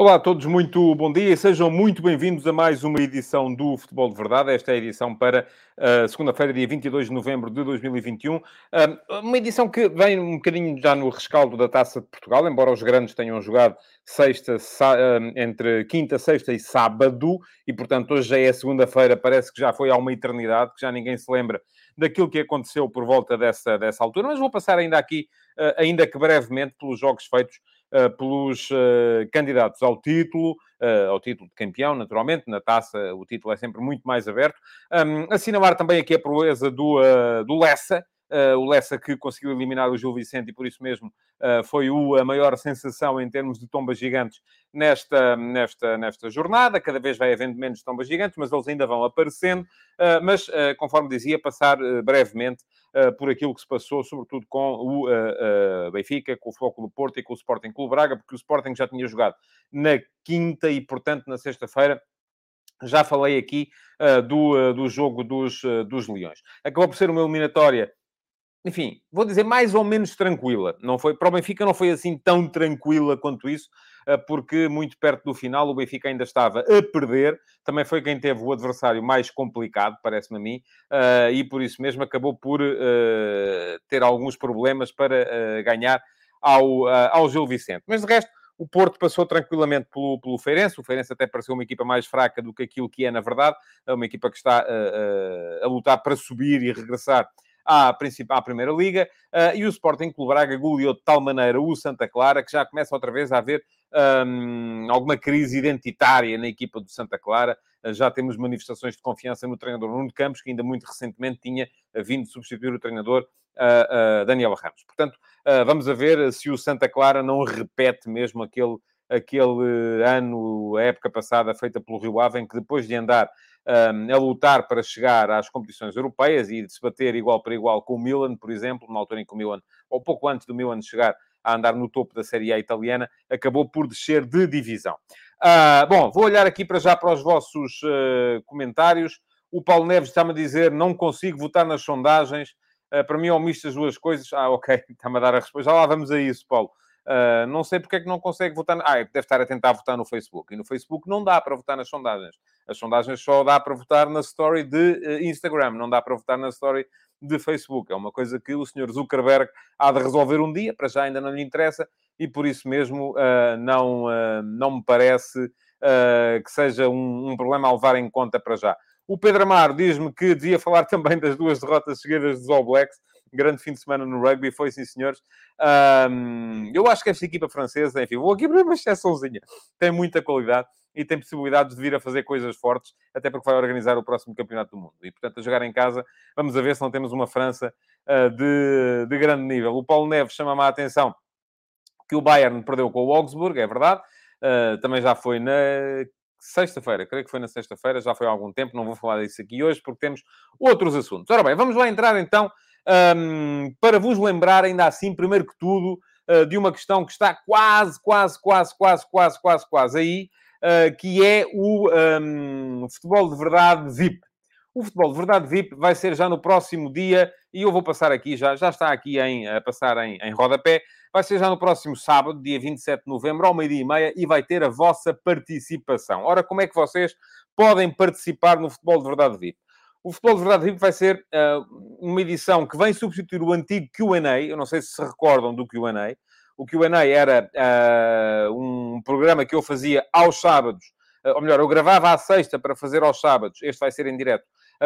Olá a todos, muito bom dia e sejam muito bem-vindos a mais uma edição do Futebol de Verdade. Esta é a edição para uh, segunda-feira, dia 22 de novembro de 2021. Uh, uma edição que vem um bocadinho já no rescaldo da Taça de Portugal, embora os grandes tenham jogado sexta, uh, entre quinta, sexta e sábado, e portanto hoje já é segunda-feira, parece que já foi há uma eternidade, que já ninguém se lembra daquilo que aconteceu por volta dessa, dessa altura, mas vou passar ainda aqui, ainda que brevemente, pelos jogos feitos pelos uh, candidatos ao título, uh, ao título de campeão, naturalmente. Na taça o título é sempre muito mais aberto. Um, assinalar também aqui a proeza do, do Lessa, o Lessa que conseguiu eliminar o Gil Vicente e por isso mesmo uh, foi o, a maior sensação em termos de tombas gigantes nesta, nesta, nesta jornada. Cada vez vai havendo menos tombas gigantes, mas eles ainda vão aparecendo. Uh, mas, conforme dizia, passar brevemente por aquilo que se passou, sobretudo com o Benfica, com o do Porto e com o Sporting Clube Braga, porque o Sporting já tinha jogado na quinta e, portanto, na sexta-feira já falei aqui uh, do, uh, do jogo dos, uh, dos Leões. Acabou por ser uma eliminatória enfim, vou dizer mais ou menos tranquila. Não foi, para o Benfica não foi assim tão tranquila quanto isso, eh, porque muito perto do final o Benfica ainda estava a perder. Também foi quem teve o adversário mais complicado, parece-me a mim, eh, e por isso mesmo acabou por eh, ter alguns problemas para ganhar ao, ao Gil Vicente. Mas de resto, o Porto passou tranquilamente pelo, pelo Feirense. O Feirense até pareceu uma equipa mais fraca do que aquilo que é, na verdade. É uma equipa que está a lutar para subir e regressar à, à Primeira Liga, uh, e o Sporting Clube Braga goleou de tal maneira o Santa Clara que já começa outra vez a haver um, alguma crise identitária na equipa do Santa Clara. Uh, já temos manifestações de confiança no treinador Nuno Campos, que ainda muito recentemente tinha vindo substituir o treinador uh, Daniel Ramos. Portanto, vamos a ver se o Santa Clara não repete mesmo aquele aquele ano, a época passada, feita pelo Rio Ave, em que depois de andar a lutar para chegar às competições europeias e de se bater igual para igual com o Milan, por exemplo, na altura em que o Milan, ou pouco antes do Milan chegar a andar no topo da Série A italiana, acabou por descer de divisão. Uh, bom, vou olhar aqui para já para os vossos uh, comentários. O Paulo Neves está-me a dizer, não consigo votar nas sondagens. Uh, para mim, misto as duas coisas. Ah, ok, está-me a dar a resposta. Já lá vamos a isso, Paulo. Uh, não sei porque é que não consegue votar. Ah, é deve estar a tentar votar no Facebook. E no Facebook não dá para votar nas sondagens. As sondagens só dá para votar na story de uh, Instagram, não dá para votar na story de Facebook. É uma coisa que o senhor Zuckerberg há de resolver um dia, para já ainda não lhe interessa, e por isso mesmo uh, não, não me parece que seja um, um problema a levar em conta para já. O Pedro Amaro diz-me que devia falar também das duas derrotas seguidas dos All Blacks grande fim de semana no rugby, foi sim, senhores. Um, eu acho que esta equipa francesa, enfim, vou aqui para uma exceçãozinha, tem muita qualidade e tem possibilidades de vir a fazer coisas fortes, até porque vai organizar o próximo Campeonato do Mundo. E, portanto, a jogar em casa, vamos a ver se não temos uma França uh, de, de grande nível. O Paulo Neves chama-me a atenção que o Bayern perdeu com o Augsburg, é verdade. Uh, também já foi na sexta-feira, creio que foi na sexta-feira, já foi há algum tempo, não vou falar disso aqui hoje, porque temos outros assuntos. Ora bem, vamos lá entrar então um, para vos lembrar, ainda assim, primeiro que tudo, uh, de uma questão que está quase, quase, quase, quase, quase, quase, quase aí, uh, que é o um, futebol de verdade VIP. O futebol de verdade VIP vai ser já no próximo dia, e eu vou passar aqui, já, já está aqui em, a passar em, em rodapé, vai ser já no próximo sábado, dia 27 de novembro, ao meio-dia e meia, e vai ter a vossa participação. Ora, como é que vocês podem participar no futebol de verdade VIP? O Futebol de Verdade vai ser uh, uma edição que vem substituir o antigo Q&A. Eu não sei se se recordam do Q&A. O Q&A era uh, um programa que eu fazia aos sábados. Uh, ou melhor, eu gravava à sexta para fazer aos sábados. Este vai ser em direto.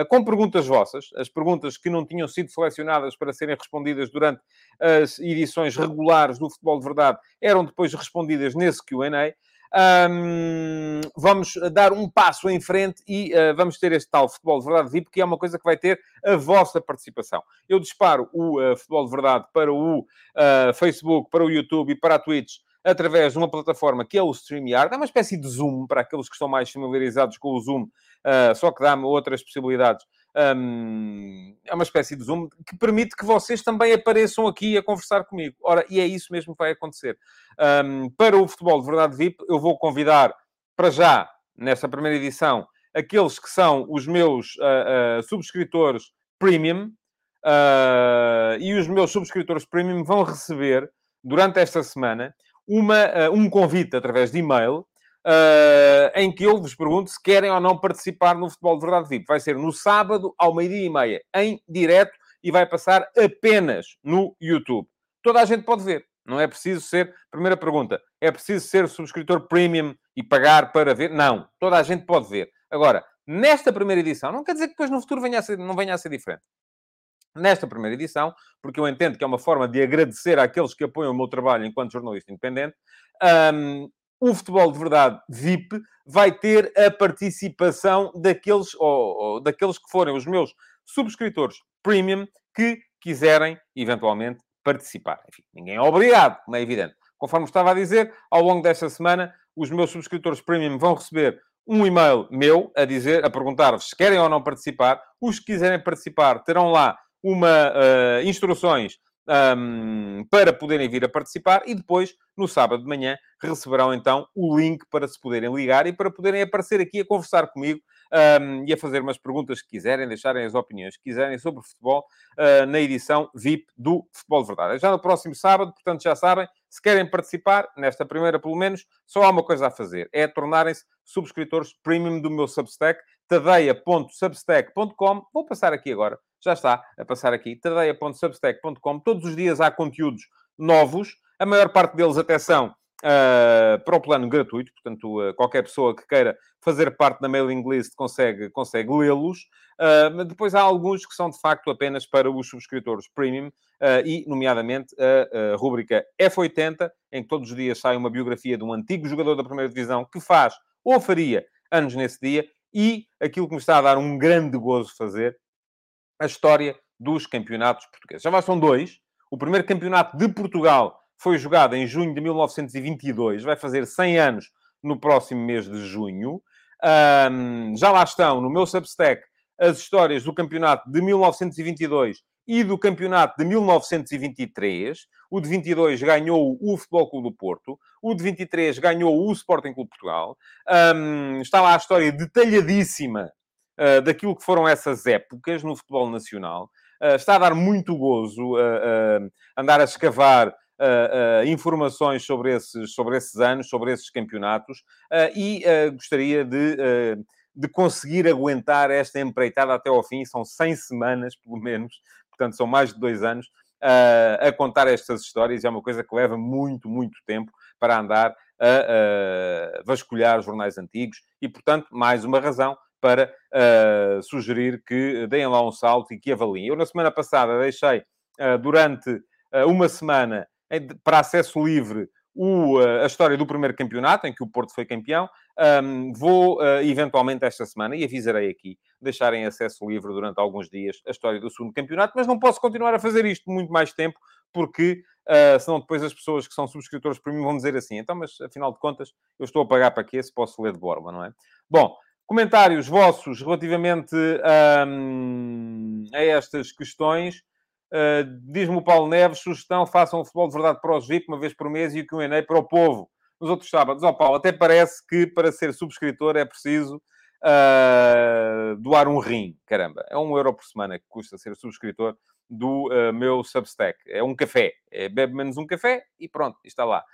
com perguntas vossas. As perguntas que não tinham sido selecionadas para serem respondidas durante as edições regulares do Futebol de Verdade eram depois respondidas nesse Q&A. Um, vamos dar um passo em frente e uh, vamos ter este tal futebol de verdade VIP, que é uma coisa que vai ter a vossa participação. Eu disparo o uh, futebol de verdade para o uh, Facebook, para o YouTube e para a Twitch através de uma plataforma que é o StreamYard. É uma espécie de Zoom para aqueles que estão mais familiarizados com o Zoom, só que dá-me outras possibilidades um, é uma espécie de Zoom que permite que vocês também apareçam aqui a conversar comigo. Ora, e é isso mesmo que vai acontecer. Um, para o Futebol de Verdade VIP, eu vou convidar para já, nesta primeira edição, aqueles que são os meus uh, uh, subscritores premium, uh, e os meus subscritores premium vão receber, durante esta semana, uma, um convite através de e-mail, em que eu vos pergunto se querem ou não participar no Futebol de Verdade VIP. Vai ser no sábado, ao meio-dia e meia, em direto, e vai passar apenas no YouTube. Toda a gente pode ver. Não é preciso ser. Primeira pergunta: é preciso ser subscritor premium e pagar para ver? Não. Toda a gente pode ver. Agora, nesta primeira edição, não quer dizer que depois no futuro venha a ser, não venha a ser diferente. Nesta primeira edição, porque eu entendo que é uma forma de agradecer àqueles que apoiam o meu trabalho enquanto jornalista independente, um, o futebol de verdade VIP vai ter a participação daqueles, ou, ou, daqueles que forem os meus subscritores premium que quiserem, eventualmente, participar. Enfim, ninguém é obrigado, como é evidente. Conforme estava a dizer, ao longo desta semana, os meus subscritores premium vão receber um e-mail meu a dizer, a perguntar-vos se querem ou não participar. Os que quiserem participar terão lá uma uh, instruções um, para poderem vir a participar e depois, no sábado de manhã, receberão então o link para se poderem ligar e para poderem aparecer aqui a conversar comigo um, e a fazer umas perguntas que quiserem, deixarem as opiniões que quiserem sobre futebol uh, na edição VIP do Futebol de Verdade. É já no próximo sábado, portanto já sabem, se querem participar, nesta primeira pelo menos, só há uma coisa a fazer, é tornarem-se subscritores premium do meu Substack, tadeia.substack.com. Vou passar aqui agora, já está a passar aqui, tadeia.substack.com. Todos os dias há conteúdos novos, a maior parte deles até são uh, para o plano gratuito, portanto, uh, qualquer pessoa que queira fazer parte da mailing list consegue, consegue lê-los. Uh, depois há alguns que são, de facto, apenas para os subscritores premium, e, nomeadamente, a, a rúbrica F80, em que todos os dias sai uma biografia de um antigo jogador da primeira divisão que faz ou faria anos nesse dia, e aquilo que me está a dar um grande gozo fazer, a história dos campeonatos portugueses. Já lá são dois. O primeiro campeonato de Portugal foi jogada em junho de 1922, vai fazer 100 anos no próximo mês de junho. Um, já lá estão, no meu Substack, as histórias do campeonato de 1922 e do campeonato de 1923. O de 22 ganhou o Futebol Clube do Porto. O de 23 ganhou o Sporting Clube Portugal. Um, está lá a história detalhadíssima uh, daquilo que foram essas épocas no futebol nacional. Uh, está a dar muito gozo uh, andar a escavar uh, uh, informações sobre esses, sobre esses anos, sobre esses campeonatos, uh, e gostaria de, de conseguir aguentar esta empreitada até ao fim. São 100 semanas, pelo menos, portanto, são mais de dois anos, a contar estas histórias. É uma coisa que leva muito, muito tempo para andar a, a vasculhar jornais antigos e, portanto, mais uma razão para uh, sugerir que deem lá um salto e que avaliem. Eu, na semana passada, deixei uh, durante uh, uma semana para acesso livre o, a história do primeiro campeonato, em que o Porto foi campeão. Um, vou, uh, eventualmente, esta semana, e avisarei aqui, deixar em acesso livre durante alguns dias a história do segundo campeonato, mas não posso continuar a fazer isto muito mais tempo, porque uh, senão depois as pessoas que são subscritores para mim vão dizer assim, então, mas afinal de contas, eu estou a pagar para quê se posso ler de borba, não é? Bom, comentários vossos relativamente um, a estas questões. Uh, Diz-me o Paulo Neves, sugestão, façam o futebol de verdade para os VIP uma vez por mês e o Q&A para o povo. Nos outros sábados, ó oh, Paulo, até parece que para ser subscritor é preciso uh, doar um rim. Caramba, é um euro por semana que custa ser subscritor do uh, meu Substack. É um café. É, bebe menos um café e pronto, está lá.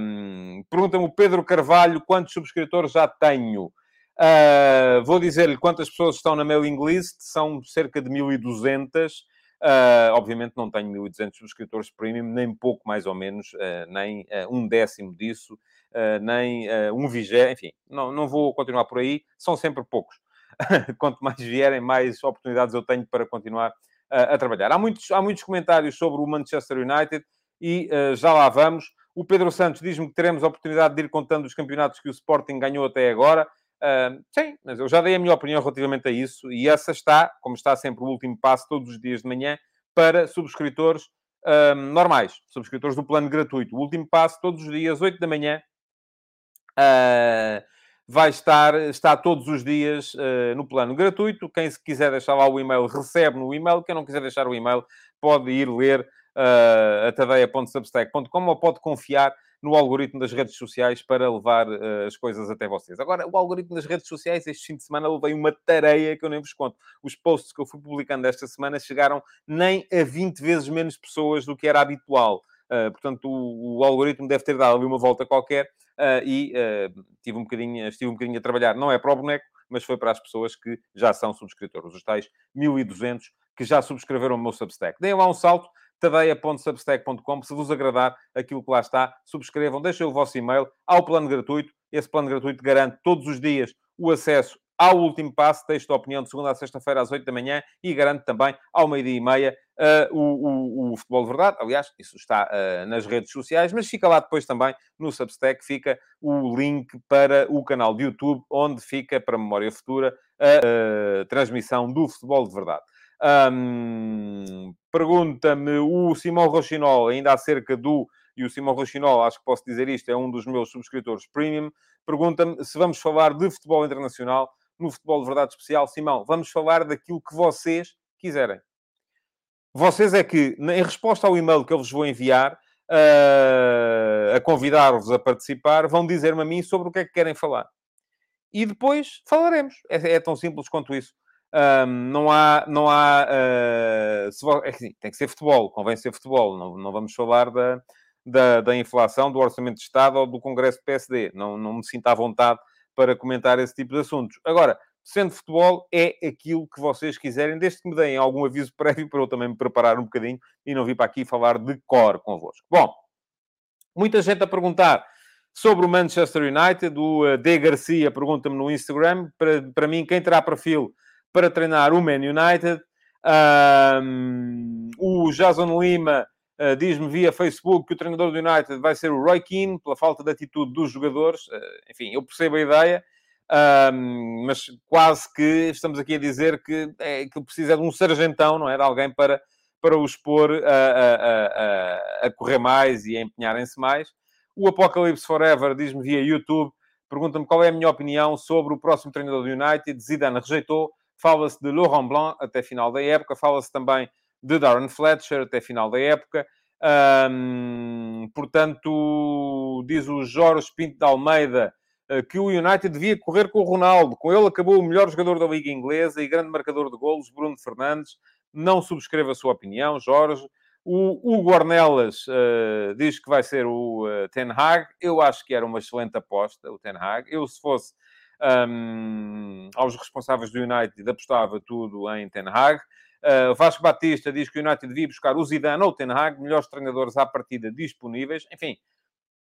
Um, Pergunta-me o Pedro Carvalho quantos subscritores já tenho. Uh, vou dizer-lhe quantas pessoas estão na mailing list. São cerca de 1200. Uh, obviamente não tenho 1.200 subscritores premium, nem pouco mais ou menos, uh, nem uh, um décimo disso, nem um vigésimo, enfim, não, não vou continuar por aí, são sempre poucos. Quanto mais vierem, mais oportunidades eu tenho para continuar a trabalhar. Há muitos, há muitos comentários sobre o Manchester United e já lá vamos. O Pedro Santos diz-me que teremos a oportunidade de ir contando os campeonatos que o Sporting ganhou até agora. Uh, sim, mas eu já dei a minha opinião relativamente a isso e essa está, como está sempre o último passo todos os dias de manhã, para subscritores uh, normais, subscritores do plano gratuito. O último passo todos os dias, 8 da manhã, uh, vai estar, está todos os dias no plano gratuito. Quem se quiser deixar lá o e-mail, recebe no e-mail. Quem não quiser deixar o e-mail, pode ir ler uh, a tadeia.substack.com ou pode confiar no algoritmo das redes sociais para levar uh, as coisas até vocês. Agora, o algoritmo das redes sociais, este fim de semana, levei uma tareia que eu nem vos conto. Os posts que eu fui publicando esta semana chegaram nem a 20 vezes menos pessoas do que era habitual. Uh, portanto, o, o, algoritmo deve ter dado ali uma volta qualquer uh, e tive um bocadinho, estive um bocadinho a trabalhar. Não é para o boneco, mas foi para as pessoas que já são subscritores, os tais 1200 que já subscreveram o meu Substack. Deem lá um salto, tadeia.substack.com. Se vos agradar aquilo que lá está, subscrevam, deixem o vosso e-mail ao plano gratuito. Esse plano gratuito garante todos os dias o acesso ao último passo, texto de opinião de segunda a sexta-feira às 8 da manhã e garante também ao meio-dia e meia uh, o, o, o, Futebol de Verdade. Aliás, isso está uh, nas redes sociais, mas fica lá depois também no Substack, fica o link para o canal de YouTube, onde fica, para memória futura, a, a transmissão do Futebol de Verdade. Um, Pergunta-me o Simão Rochinol, ainda acerca do. E o Simão Rochinol, acho que posso dizer isto, é um dos meus subscritores premium. Pergunta-me se vamos falar de futebol internacional no Futebol de Verdade Especial. Simão, vamos falar daquilo que vocês quiserem. Vocês é que, em resposta ao e-mail que eu vos vou enviar, uh, a convidar-vos a participar, vão dizer-me a mim sobre o que é que querem falar. E depois falaremos. É, é tão simples quanto isso. Um, não há, não há uh, tem que ser futebol, convém ser futebol, não, não vamos falar da, da, da, inflação, do orçamento de Estado ou do Congresso do PSD, não, não me sinto à vontade para comentar esse tipo de assuntos. Agora, sendo futebol, é aquilo que vocês quiserem, desde que me deem algum aviso prévio para eu também me preparar um bocadinho e não vir para aqui falar de cor convosco. Bom, muita gente a perguntar sobre o Manchester United, o eh, D. Garcia pergunta-me no Instagram, para, para mim, quem terá perfil para treinar o Man United. Um, o Jason Lima uh, diz-me via Facebook que o treinador do United vai ser o Roy Keane, pela falta de atitude dos jogadores. Uh, enfim, eu percebo a ideia, um, mas quase que estamos aqui a dizer que, é, que precisa de um sargentão, não é? De alguém para, para os pôr a, a, a, a correr mais e a empenharem-se mais. O Apocalipse Forever diz-me via YouTube, pergunta-me qual é a minha opinião sobre o próximo treinador do United. Zidane rejeitou fala-se de Laurent Blanc até final da época, fala-se também de Darren Fletcher até final da época. portanto, diz o Jorge Pinto de Almeida uh, que o United devia correr com o Ronaldo. Com ele acabou o melhor jogador da Liga Inglesa e grande marcador de golos, Bruno Fernandes. Não subscreva a sua opinião, Jorge. O Hugo Ornelas uh, diz que vai ser o uh, Ten Hag. Eu acho que era uma excelente aposta, o Ten Hag. Eu, se fosse um, aos responsáveis do United, apostava tudo em Ten Hag. Uh, Vasco Batista diz que o United devia buscar o Zidane ou o Ten Hag, melhores treinadores à partida disponíveis. Enfim,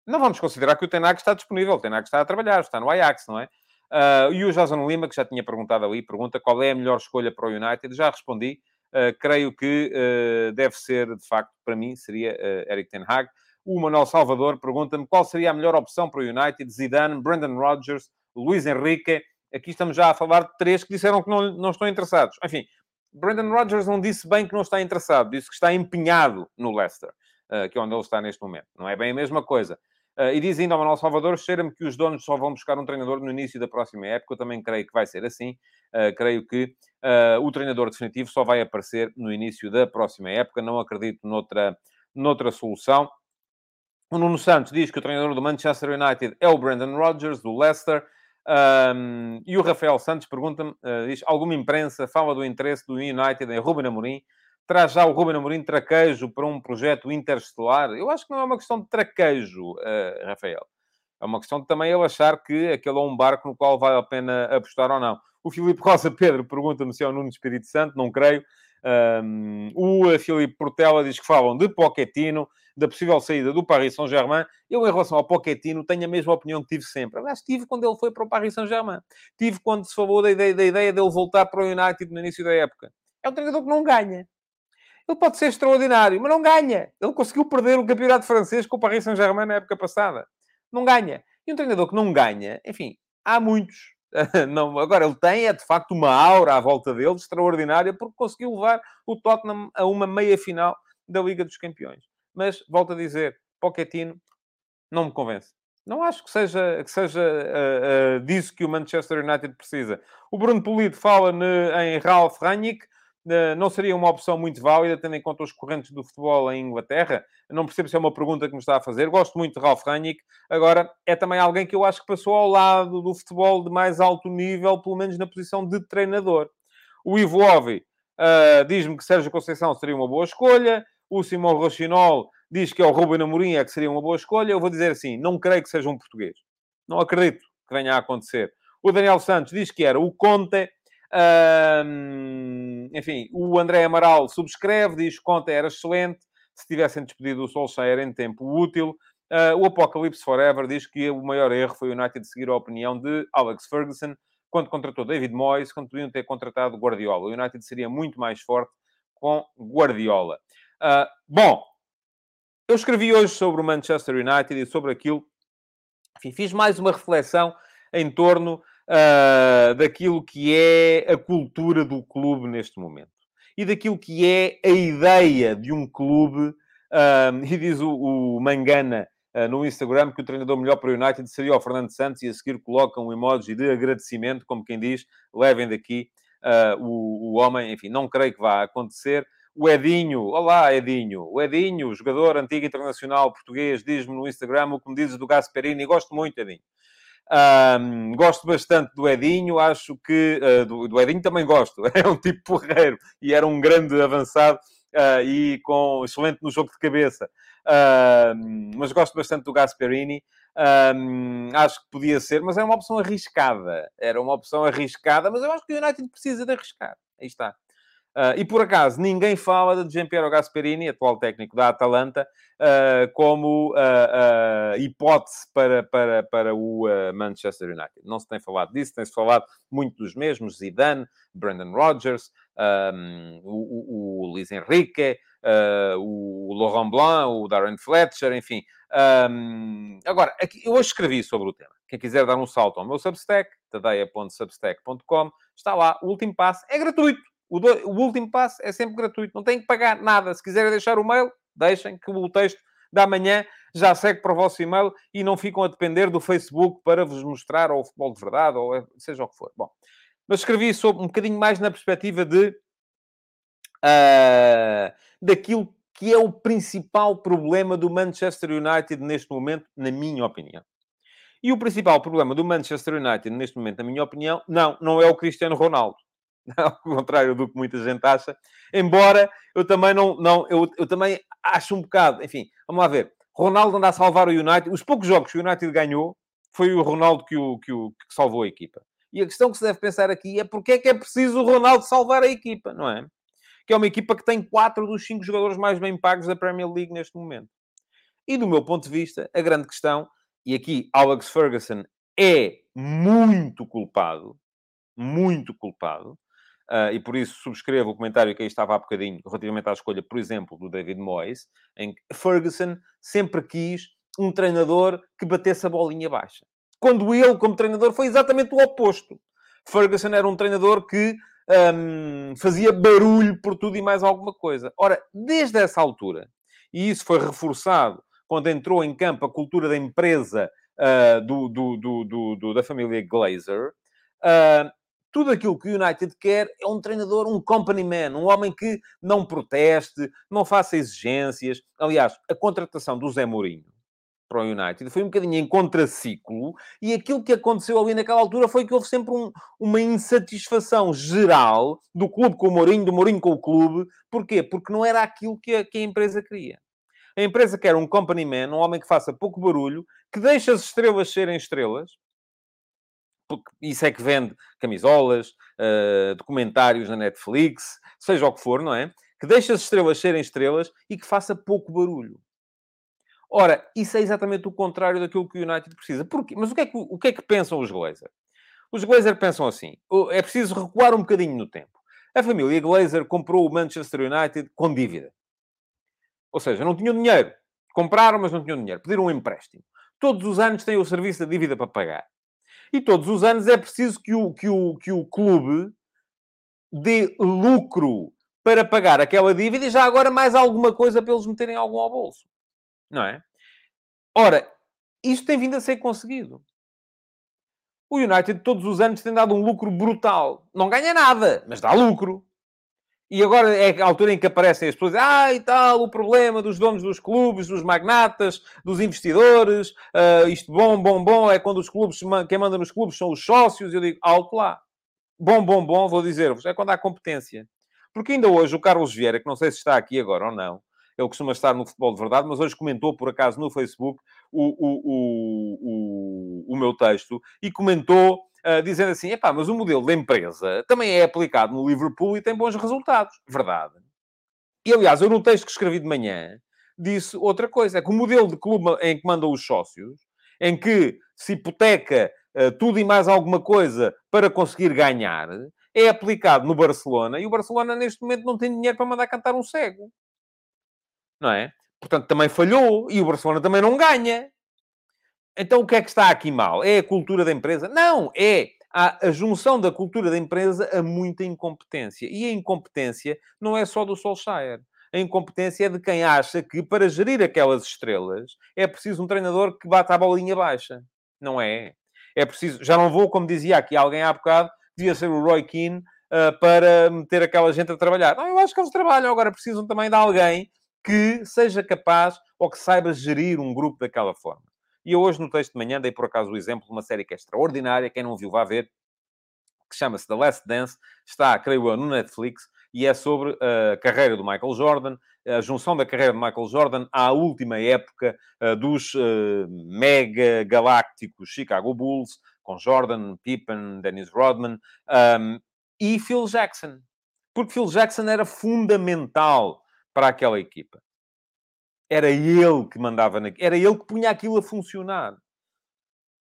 não vamos considerar que o Ten Hag está disponível. O Ten Hag está a trabalhar, está no Ajax, não é? Uh, e o Jason Lima, que já tinha perguntado ali, pergunta qual é a melhor escolha para o United. Já respondi. Uh, creio que uh, deve ser, de facto, para mim, seria Eric Ten Hag. O Manuel Salvador pergunta-me qual seria a melhor opção para o United. Zidane, Brandon Rodgers Luís Henrique. Aqui estamos já a falar de três que disseram que não, não estão interessados. Enfim, Brandon Rodgers não disse bem que não está interessado, disse que está empenhado no Leicester, uh, que é onde ele está neste momento. Não é bem a mesma coisa. Uh, e diz ainda ao Manuel Salvador, cheira-me que os donos só vão buscar um treinador no início da próxima época. Eu também creio que vai ser assim. Uh, creio que o treinador definitivo só vai aparecer no início da próxima época. Não acredito noutra, noutra solução. O Nuno Santos diz que o treinador do Manchester United é o Brandon Rodgers, do Leicester. Um, e o Rafael Santos pergunta-me, uh, diz, alguma imprensa fala do interesse do United em Ruben Amorim? Traz já o Ruben Amorim traquejo para um projeto interestelar? Eu acho que não é uma questão de traquejo, uh, Rafael. É uma questão de também ele achar que aquele é um barco no qual vale a pena apostar ou não. O Filipe Rosa Pedro pergunta-me se é o Nuno Espírito Santo, não creio. Um, o Filipe Portela diz que falam de Pochettino da possível saída do Paris Saint-Germain, eu, em relação ao Pochettino, tenho a mesma opinião que tive sempre. Aliás, tive quando ele foi para o Paris Saint-Germain. Tive quando se falou da ideia, da ideia dele voltar para o United no início da época. É um treinador que não ganha. Ele pode ser extraordinário, mas não ganha. Ele conseguiu perder o campeonato francês com o Paris Saint-Germain na época passada. Não ganha. E um treinador que não ganha, enfim, há muitos. não, agora, ele tem, é de facto, uma aura à volta dele extraordinária porque conseguiu levar o Tottenham a uma meia-final da Liga dos Campeões mas volto a dizer, Pochettino não me convence. Não acho que seja, que seja uh, uh, disso que o Manchester United precisa. O Bruno Polido fala em Ralf Rangnick. Uh, não seria uma opção muito válida, tendo em conta os correntes do futebol em Inglaterra? Não percebo se é uma pergunta que me está a fazer. Gosto muito de Ralf Rangnick. Agora, é também alguém que eu acho que passou ao lado do futebol de mais alto nível, pelo menos na posição de treinador. O Ivo Ovi uh, diz-me que Sérgio Conceição seria uma boa escolha. O Simão Rochinol diz que é o Ruben Amorim é que seria uma boa escolha. Eu vou dizer assim, não creio que seja um português. Não acredito que venha a acontecer. O Daniel Santos diz que era o Conte. Enfim, o André Amaral subscreve, diz que Conte era excelente. Se tivessem despedido o Solskjaer em tempo útil. Uh, o Apocalipse Forever diz que o maior erro foi o United seguir a opinião de Alex Ferguson quando contratou David Moyes, quando podiam ter contratado Guardiola. O United seria muito mais forte com Guardiola. Uh, bom, eu escrevi hoje sobre o Manchester United e sobre aquilo. Enfim, fiz mais uma reflexão em torno uh, daquilo que é a cultura do clube neste momento e daquilo que é a ideia de um clube. Uh, e diz o, o Mangana uh, no Instagram que o treinador melhor para o United seria o Fernando Santos e a seguir coloca um emoji de agradecimento, como quem diz, levem daqui o, o homem. Enfim, não creio que vá acontecer. O Edinho, olá Edinho, o Edinho, jogador antigo internacional português, diz-me no Instagram o que me dizes do Gasperini. Gosto muito, Edinho. Um, gosto bastante do Edinho, acho que uh, do, do, Edinho também gosto, é um tipo porreiro e era um grande avançado uh, e com excelente no jogo de cabeça. Uh, mas gosto bastante do Gasperini. Um, acho que podia ser, mas é uma opção arriscada. Era uma opção arriscada, mas eu acho que o United precisa de arriscar. Aí está. Uh, e por acaso, ninguém fala de Gianpiero Gasperini, atual técnico da Atalanta, uh, como uh, hipótese para, para, para o Manchester United. Não se tem falado disso, tem-se falado muito dos mesmos, Zidane, Brandon Rodgers, um, o, o, o Luís Henrique, o Laurent Blanc, o Darren Fletcher, enfim. Um, agora, aqui, eu hoje escrevi sobre o tema. Quem quiser dar um salto ao meu Substack, tadeia.substack.com, está lá, o último passo, é gratuito o, do, o último passo é sempre gratuito, não tem que pagar nada. Se quiserem deixar o mail, deixem que o texto da manhã já segue para o vosso e-mail e não ficam a depender do Facebook para vos mostrar ou o futebol de verdade ou seja o que for. Bom, mas escrevi sobre um bocadinho mais na perspectiva de uh, daquilo que é o principal problema do Manchester United neste momento, na minha opinião. E o principal problema do Manchester United neste momento, na minha opinião, não, não é o Cristiano Ronaldo. ao contrário do que muita gente acha. Embora eu também não, não eu, eu também acho um bocado, enfim, vamos lá ver. Ronaldo anda a salvar o United. Os poucos jogos que o United ganhou foi o Ronaldo que, o, que, o, que salvou a equipa. E a questão que se deve pensar aqui é porque é que é preciso o Ronaldo salvar a equipa, não é? Que é uma equipa que tem quatro dos cinco jogadores mais bem pagos da Premier League neste momento. E do meu ponto de vista, a grande questão, e aqui Alex Ferguson é muito culpado, muito culpado, Uh, e por isso subscrevo o comentário que aí estava há bocadinho, relativamente à escolha, por exemplo, do David Moyes, em que Ferguson sempre quis um treinador que batesse a bolinha baixa. Quando ele, como treinador, foi exatamente o oposto. Ferguson era um treinador que um, fazia barulho por tudo e mais alguma coisa. Ora, desde essa altura, e isso foi reforçado quando entrou em campo a cultura da empresa uh, do, do, do, da família Glazer, uh, tudo aquilo que o United quer é um treinador, um company man, um homem que não proteste, não faça exigências. Aliás, a contratação do Zé Mourinho para o United foi um bocadinho em contraciclo e aquilo que aconteceu ali naquela altura foi que houve sempre um, uma insatisfação geral do clube com o Mourinho, do Mourinho com o clube. Porquê? Porque não era aquilo que a, que a empresa queria. A empresa quer um company man, um homem que faça pouco barulho, que deixe as estrelas serem estrelas, isso é que vende camisolas, uh, documentários na Netflix, seja o que for, não é? Que deixe as estrelas serem estrelas e que faça pouco barulho. Ora, isso é exatamente o contrário daquilo que o United precisa. Porquê? Mas o que, é que, o que é que pensam os Glazer? Os Glazer pensam assim: é preciso recuar um bocadinho no tempo. A família Glazer comprou o Manchester United com dívida. Ou seja, não tinham dinheiro. Compraram, mas não tinham dinheiro. Pediram um empréstimo. Todos os anos têm o serviço da dívida para pagar. E todos os anos é preciso que o, que o, que o clube dê lucro para pagar aquela dívida e já agora mais alguma coisa para eles meterem algum ao bolso. Não é? Ora, isto tem vindo a ser conseguido. O United todos os anos tem dado um lucro brutal. Não ganha nada, mas dá lucro. E agora é a altura em que aparecem as pessoas, ah, e tal, o problema dos donos dos clubes, dos magnatas, dos investidores, uh, isto bom, bom, bom, é quando os clubes, quem manda nos clubes são os sócios. Eu digo, alto lá. Bom, bom, bom, vou dizer-vos, é quando há competência. Porque ainda hoje o Carlos Vieira, que não sei se está aqui agora ou não, ele costuma estar no futebol de verdade, mas hoje comentou, por acaso, no Facebook o, o, o, o, o meu texto e comentou uh, dizendo assim: epá, mas o modelo da empresa também é aplicado no Liverpool e tem bons resultados. Verdade. E, aliás, eu no texto que escrevi de manhã disse outra coisa: é que o modelo de clube em que mandam os sócios, em que se hipoteca uh, tudo e mais alguma coisa para conseguir ganhar, é aplicado no Barcelona e o Barcelona, neste momento, não tem dinheiro para mandar cantar um cego não é? Portanto, também falhou e o Barcelona também não ganha. Então, o que é que está aqui mal? É a cultura da empresa? Não, é a, junção da cultura da empresa a muita incompetência. E a incompetência não é só do Solskjaer. A incompetência é de quem acha que para gerir aquelas estrelas é preciso um treinador que bata a bolinha baixa. Não é. É preciso... Já não vou, como dizia aqui alguém há bocado, devia ser o Roy Keane uh, para meter aquela gente a trabalhar. Não, eu acho que eles trabalham. Agora precisam também de alguém que seja capaz ou que saiba gerir um grupo daquela forma. E eu hoje, no texto de manhã, dei por acaso o exemplo de uma série que é extraordinária, quem não viu, vá ver, que chama-se The Last Dance, está, creio eu, no Netflix, e é sobre a carreira do Michael Jordan, a junção da carreira de Michael Jordan à última época uh, dos uh, mega galácticos Chicago Bulls, com Jordan, Pippen, Dennis Rodman um, e Phil Jackson. Porque Phil Jackson era fundamental para aquela equipa. Era ele que mandava, na... era ele que punha aquilo a funcionar.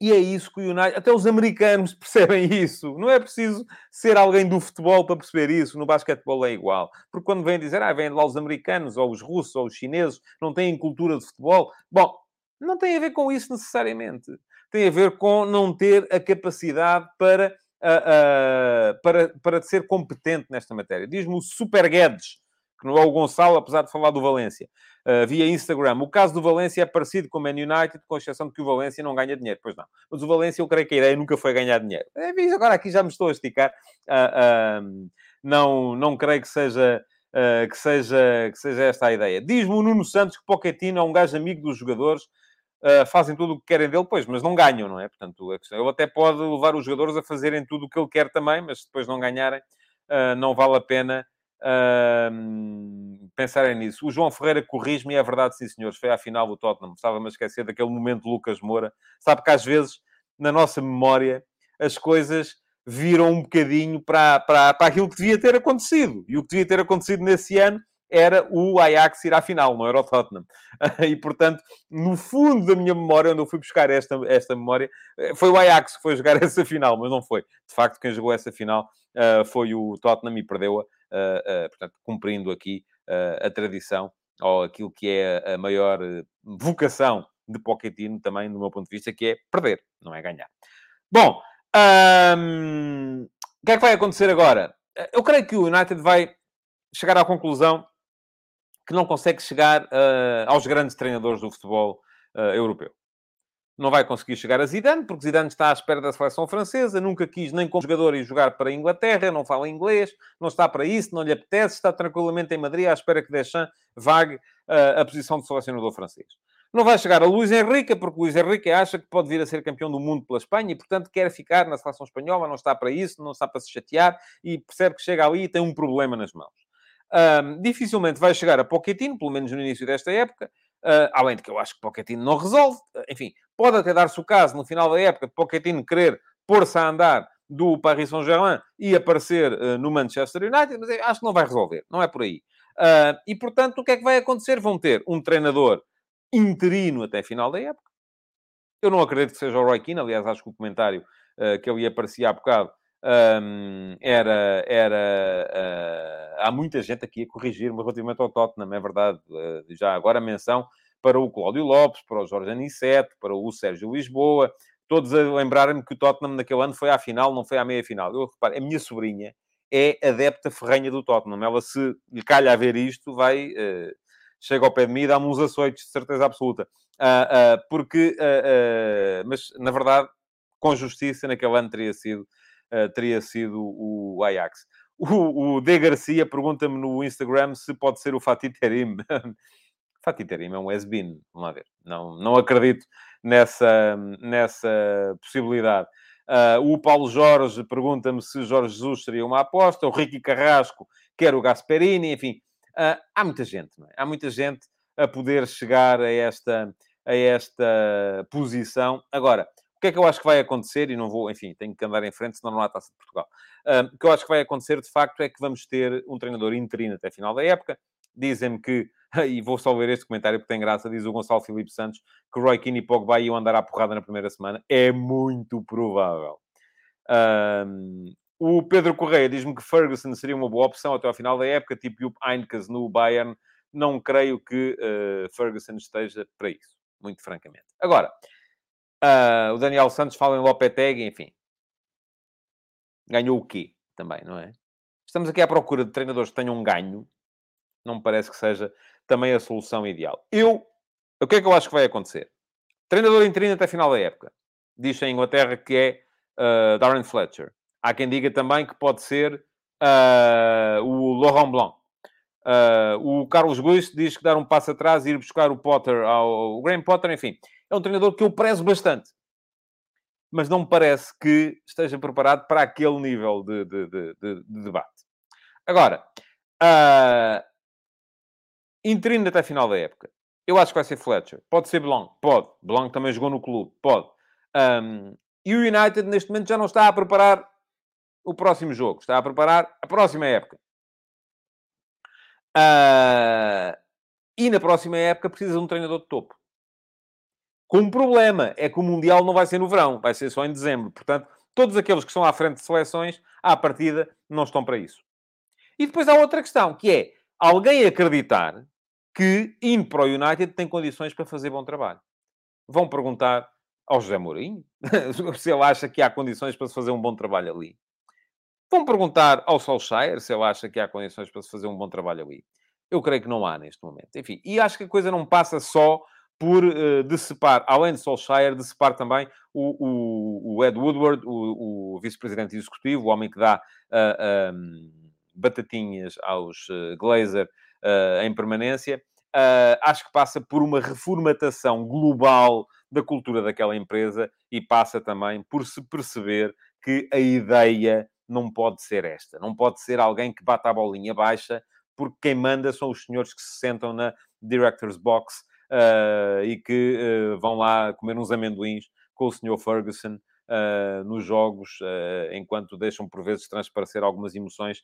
E é isso que o United... Até os americanos percebem isso. Não é preciso ser alguém do futebol para perceber isso. No basquetebol é igual. Porque quando vêm dizer, ah, vêm lá os americanos, ou os russos, ou os chineses, não têm cultura de futebol. Bom, não tem a ver com isso necessariamente. Tem a ver com não ter a capacidade para, uh, uh, para, para ser competente nesta matéria. Diz-me o Super Guedes, que não é Gonçalo, apesar de falar do Valência, uh, via Instagram. O caso do Valência é parecido com o Man United, com exceção de que o Valência não ganha dinheiro. Pois não. Mas o Valência, eu creio que a ideia nunca foi ganhar dinheiro. É, agora aqui já me estou a esticar. Uh, uh, não, não creio que seja... Uh, que, seja, que seja esta a ideia. Diz-me o Nuno Santos que Pochettino é um gajo amigo dos jogadores, uh, fazem tudo o que querem dele, pois, mas não ganham, não é? Portanto, a questão, ele até pode levar os jogadores a fazerem tudo o que ele quer também, mas se depois não ganharem, uh, não vale a pena uh, pensarem nisso. O João Ferreira corrige-me, é verdade, sim, senhores, foi à final do Tottenham. Estava-me a esquecer daquele momento Lucas Moura. Sabe que às vezes, na nossa memória, as coisas viram um bocadinho para, para, para aquilo que devia ter acontecido. E o que devia ter acontecido nesse ano era o Ajax ir à final, não era o Tottenham. E, portanto, no fundo da minha memória, onde eu fui buscar esta, esta memória, eh, foi o Ajax que foi jogar essa final, mas não foi. De facto, quem jogou essa final uh, foi o Tottenham e perdeu-a uh, portanto, cumprindo aqui a tradição ou aquilo que é a maior vocação de Pochettino também, do meu ponto de vista, que é perder, não é ganhar. Bom, um, o que é que vai acontecer agora? Eu creio que o United vai chegar à conclusão que não consegue chegar uh, aos grandes treinadores do futebol uh, europeu não vai conseguir chegar a Zidane, porque Zidane está à espera da seleção francesa, nunca quis nem como jogador ir jogar para a Inglaterra, não fala inglês, não está para isso, não lhe apetece, está tranquilamente em Madrid à espera que Deschamps vague uh, a posição de selecionador francês. Não vai chegar a Luís Henrique, porque Luís Henrique acha que pode vir a ser campeão do mundo pela Espanha e, portanto, quer ficar na seleção espanhola, não está para isso, não está para se chatear e percebe que chega ali e tem um problema nas mãos. Um, dificilmente vai chegar a Pochettino, pelo menos no início desta época, Uh, além de que eu acho que Pochettino não resolve. Enfim, pode até dar-se o caso, no final da época, de Pochettino querer pôr-se a andar do Paris Saint-Germain e aparecer uh, no Manchester United, mas acho que não vai resolver. Não é por aí. Uh, e, portanto, o que é que vai acontecer? Vão ter um treinador interino até final da época. Eu não acredito que seja o Roy Keane. Aliás, acho que o comentário que ele aparecia há bocado um, era... era há muita gente aqui a corrigir-me relativamente ao Tottenham, é verdade. Uh, já agora a menção para o Cláudio Lopes, para o Jorge Aniceto, para o Sérgio Lisboa, todos a lembrarem-me que o Tottenham naquele ano foi à final, não foi à meia-final. Eu reparo, a minha sobrinha é adepta ferrenha do Tottenham. Ela, se lhe calha a ver isto, vai... Uh, chega ao pé de mim e dá-me uns açoites, de certeza absoluta. Uh, uh, porque... mas, na verdade, com justiça, naquele ano teria sido, teria sido o Ajax. O, o D. Garcia pergunta-me no Instagram se pode ser o Fatih Terim. Fatih Terim é um has-been, vamos lá ver. Não, não acredito nessa, nessa possibilidade. Uh, o Paulo Jorge pergunta-me se Jorge Jesus seria uma aposta. O Ricky Carrasco quer o Gasperini. Enfim, uh, há muita gente, é? Há muita gente a poder chegar a esta, a esta posição. Agora, que é que eu acho que vai acontecer? E não vou, enfim, tenho que andar em frente, senão não há taça de Portugal. Uh, o que eu acho que vai acontecer, de facto, é que vamos ter um treinador interino até a final da época. Dizem-me que, e vou só ler este comentário porque tem graça, diz o Gonçalo Filipe Santos, que Roy Keane e Pogba iam andar à porrada na primeira semana. É muito provável. Um, o Pedro Correia diz-me que Ferguson seria uma boa opção até ao final da época, tipo Jupp no Bayern. Não creio que uh, Ferguson esteja para isso, muito francamente. Agora, Uh, o Daniel Santos fala em Lopetegui, enfim. Ganhou o quê também, não é? Estamos aqui à procura de treinadores que tenham um ganho. Não me parece que seja também a solução ideal. Eu, o que é que eu acho que vai acontecer? Treinador interino até final da época. Diz em Inglaterra que é uh, Darren Fletcher. Há quem diga também que pode ser uh, o Laurent Blanc. Uh, o Carlos Guiz diz que dar um passo atrás e ir buscar o Potter ao o Graham Potter, enfim é um treinador que eu prezo bastante. Mas não me parece que esteja preparado para aquele nível de, de, de, de debate. Agora, uh, interino até a final da época. Eu acho que vai ser Fletcher. Pode ser Blanc? Pode. Blanc também jogou no clube? Pode. Um, e o United, neste momento, já não está a preparar o próximo jogo. Está a preparar a próxima época. Uh, e na próxima época precisa de um treinador de topo. Com um problema, é que o Mundial não vai ser no verão, vai ser só em dezembro. Portanto, todos aqueles que estão à frente de seleções, à partida, não estão para isso. E depois há outra questão, que é alguém acreditar que, indo para o United, tem condições para fazer bom trabalho. Vão perguntar ao José Mourinho se ele acha que há condições para se fazer um bom trabalho ali. Vão perguntar ao Solskjaer se ele acha que há condições para se fazer um bom trabalho ali. Eu creio que não há neste momento. Enfim, e acho que a coisa não passa só por uh, decepar, além de Solskjaer, decepar também o, o, o Ed Woodward, o, o vice-presidente executivo, o homem que dá uh, eh, batatinhas aos uh, Glazer em permanência. acho que passa por uma reformatação global da cultura daquela empresa e passa também por se perceber que a ideia não pode ser esta. Não pode ser alguém que bata a bolinha baixa, porque quem manda são os senhores que se sentam na Director's Box e que uh, vão lá comer uns amendoins com o Sr. Ferguson uh, nos jogos, enquanto deixam por vezes transparecer algumas emoções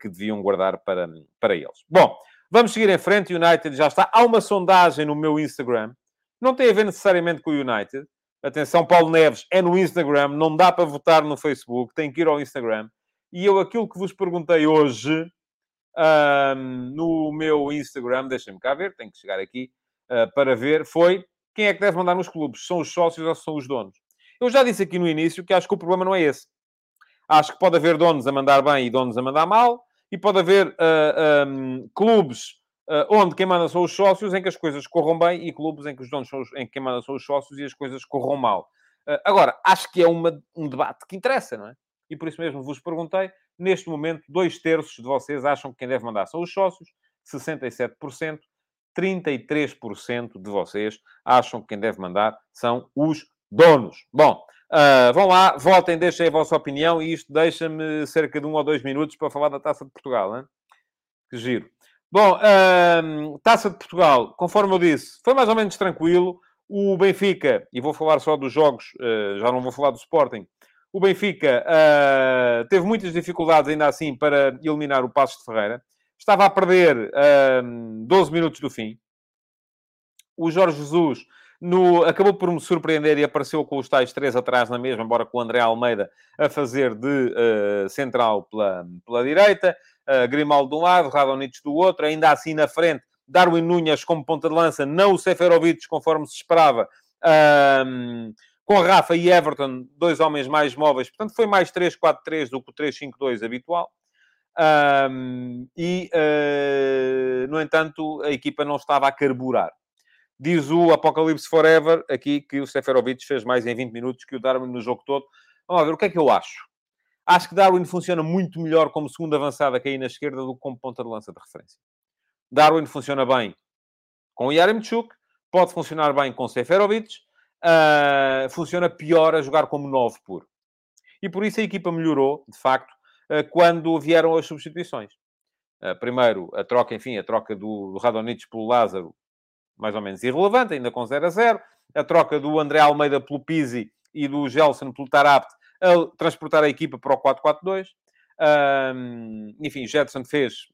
que deviam guardar para, para eles. Bom, vamos seguir em frente. United já está. Há uma sondagem no meu Instagram. Não tem a ver necessariamente com o United. Atenção, Paulo Neves é no Instagram, não dá para votar no Facebook, tem que ir ao Instagram. E eu, aquilo que vos perguntei hoje no meu Instagram, deixem-me cá ver, tenho que chegar aqui, uh, para ver foi quem é que deve mandar nos clubes, são os sócios ou são os donos. Eu já disse aqui no início que acho que o problema não é esse. Acho que pode haver donos a mandar bem e donos a mandar mal, e pode haver uh, ah, um, clubes uh, onde quem manda são os sócios, em que as coisas corram bem, e clubes em que os donos são os, em que quem manda são os sócios e as coisas corram mal. Uh, agora, acho que é uma, um debate que interessa, não é? E por isso mesmo vos perguntei, neste momento, dois terços de vocês acham que quem deve mandar são os sócios, 67%, 33% de vocês acham que quem deve mandar são os donos. Bom, uh, vão lá, votem, deixem a vossa opinião e isto deixa-me cerca de um ou dois minutos para falar da Taça de Portugal, hein? Que giro. Bom, uh, Taça de Portugal, conforme eu disse, foi mais ou menos tranquilo. O Benfica, e vou falar só dos jogos, uh, já não vou falar do Sporting. O Benfica teve muitas dificuldades ainda assim para eliminar o Passos de Ferreira estava a perder um, 12 minutos do fim. O Jorge Jesus no, acabou por me surpreender e apareceu com os tais três atrás na mesma, embora com o André Almeida a fazer de uh, central pela, pela direita, uh, Grimaldo de um lado, Radonich do outro, ainda assim na frente, Darwin Nunhas como ponta de lança, não o Seferovic conforme se esperava, um, com Rafa e Everton, dois homens mais móveis, portanto foi mais 3-4-3 do que o 3-5-2 habitual. Um, e, uh, no entanto, a equipa não estava a carburar. Diz o Apocalipse Forever aqui que o Seferovic fez mais em 20 minutos que o Darwin no jogo todo. Vamos ver, o que é que eu acho? Acho que Darwin funciona muito melhor como segundo avançado a cair na esquerda do que como ponta de lança de referência. Darwin funciona bem com Yaremchuk, pode funcionar bem com Seferovic, uh, funciona pior a jogar como 9 puro. E por isso a equipa melhorou, de facto, quando vieram as substituições. Uh, primeiro, a troca, enfim, a troca do, do pelo Lázaro, mais ou menos irrelevante, ainda com 0 a 0. A troca do André Almeida pelo Pizzi e do Gelson pelo Tarapt a transportar a equipa para o 4-4-2. enfim, Jetson fez...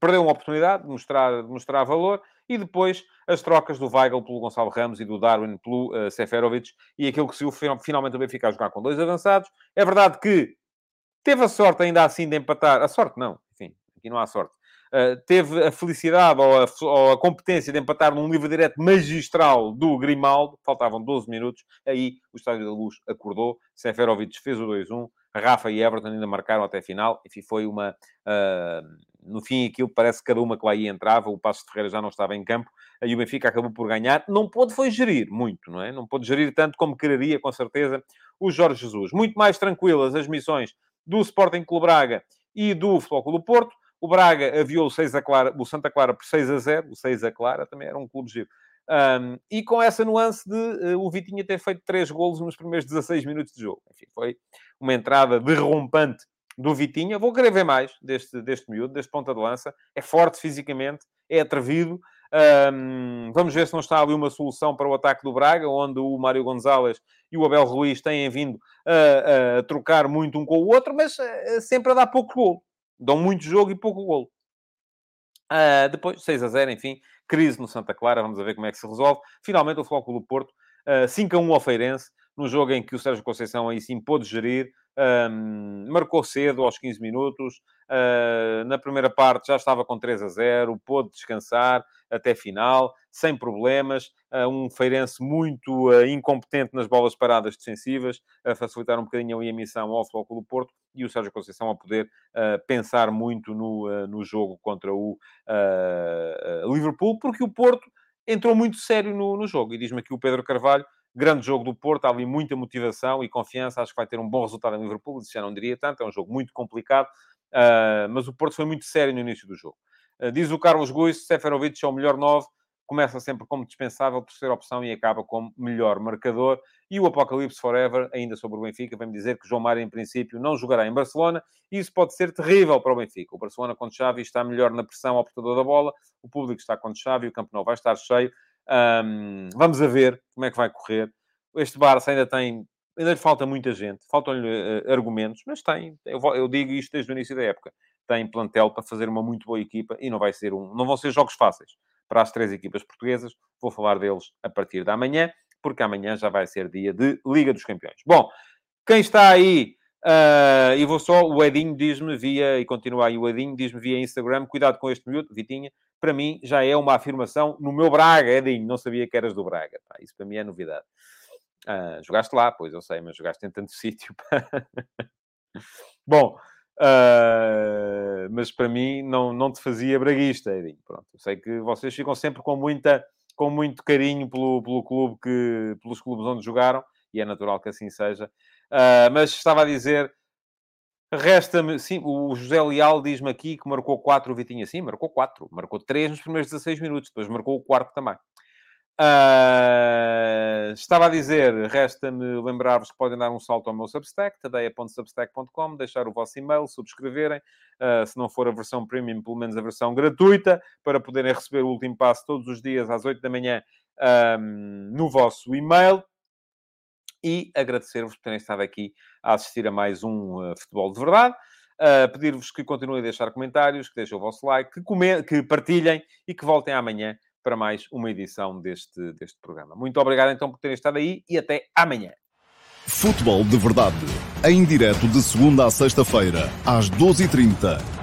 Perdeu uma oportunidade de mostrar, de mostrar valor e depois as trocas do Weigl pelo Gonçalo Ramos e do Darwin pelo uh, Seferovic e aquilo que se finalmente o Benfica a jogar com dois avançados. É verdade que teve a sorte ainda assim de empatar. A sorte não, enfim, aqui não há sorte. Uh, teve a felicidade ou a, ou a, competência de empatar num livre direto magistral do Grimaldo, faltavam 12 minutos, aí o Estádio da Luz acordou, Seferovic fez o 2-1, Rafa e Everton ainda marcaram até a final, enfim, foi uma... Uh, no fim, aquilo parece que cada uma que lá ia entrava, o Passo Ferreira já não estava em campo, aí o Benfica acabou por ganhar. Não pôde foi gerir muito, não é? Não pôde gerir tanto como quereria, com certeza, o Jorge Jesus. Muito mais tranquilas as missões do Sporting Clube Braga e do Futebol Clube do Porto. O Braga aviou o, 6 a Clara, o Santa Clara por 6 a 0. O 6 a Clara também era um clube giro. Um, e com essa nuance de uh, o Vitinha ter feito três golos nos primeiros 16 minutos de jogo. Enfim, foi uma entrada derrompante do Vitinha. Vou querer ver mais deste, deste miúdo, deste ponta de lança. É forte fisicamente, é atrevido. Um, vamos ver se não está ali uma solução para o ataque do Braga, onde o Mário Gonzalez e o Abel Ruiz têm vindo a, a trocar muito um com o outro, mas uh, sempre a dar pouco gol. Dão muito jogo e pouco gol. Uh, depois, 6 a 0, enfim, crise no Santa Clara, vamos ver como é que se resolve. Finalmente, o Flóculo do Porto, uh, 5 a 1 ao Feirense, num jogo em que o Sérgio Conceição aí sim pôde gerir, um, marcou cedo, aos 15 minutos. Uh, na primeira parte já estava com 3 a 0, pôde descansar até final, sem problemas. Uh, um Feirense muito uh, incompetente nas bolas paradas defensivas, a facilitar um bocadinho a emissão ao Futebol do Porto e o Sérgio Conceição a poder pensar muito no, no jogo contra o Liverpool, porque o Porto entrou muito sério no, no jogo. E diz-me aqui o Pedro Carvalho Grande jogo do Porto, há ali muita motivação e confiança. Acho que vai ter um bom resultado em Liverpool. Isso já não diria tanto, é um jogo muito complicado. Uh, mas o Porto foi muito sério no início do jogo. Uh, diz o Carlos Guiz, Seferovic é o melhor 9, começa sempre como dispensável, terceira opção e acaba como melhor marcador. E o Apocalipse Forever, ainda sobre o Benfica, vem dizer que João Mário, em princípio, não jogará em Barcelona. E isso pode ser terrível para o Benfica. O Barcelona, com Xavi, está melhor na pressão ao portador da bola. O público está com Xavi, o Campo não vai estar cheio. Um, vamos a ver como é que vai correr. Este Barça ainda tem, ainda lhe falta muita gente, faltam-lhe uh, argumentos, mas tem. Eu, eu, digo isto desde o início da época. Tem plantel para fazer uma muito boa equipa e não vai ser um, não vão ser jogos fáceis para as três equipas portuguesas. Vou falar deles a partir da manhã, porque amanhã já vai ser dia de Liga dos Campeões. Bom, quem está aí Uh, e vou só, o Edinho diz-me via, e continua aí o Edinho, diz-me via Instagram, cuidado com este miúdo, Vitinha, para mim já é uma afirmação no meu Braga, Edinho, não sabia que eras do Braga, isso para mim é novidade. Uh, jogaste lá, pois eu sei, mas jogaste em tanto sítio. Bom, uh, mas para mim não, não te fazia braguista, Edinho. Pronto, eu sei que vocês ficam sempre com muita com muito carinho pelo, pelo clube que, pelos clubes onde jogaram, e é natural que assim seja. Uh, mas estava a dizer, resta-me, sim, o José Leal diz-me aqui que marcou 4 o Vitinha. Sim, marcou 4. Marcou 3 nos primeiros 16 minutos, depois marcou o quarto também. Uh, estava a dizer, resta-me lembrar-vos que podem dar um salto ao meu Substack, tadeia.substack.com, deixar o vosso e-mail, subscreverem, uh, se não for a versão premium, pelo menos a versão gratuita, para poderem receber o último passo todos os dias às 8 da manhã um, no vosso e-mail e agradecer-vos por terem estado aqui a assistir a mais um uh, Futebol de Verdade. Uh, Pedir-vos que continuem a deixar comentários, que deixem o vosso like, que, come... que partilhem e que voltem amanhã para mais uma edição deste, deste programa. Muito obrigado então por terem estado aí e até amanhã. Futebol de Verdade, em direto de segunda a sexta-feira, às 12h30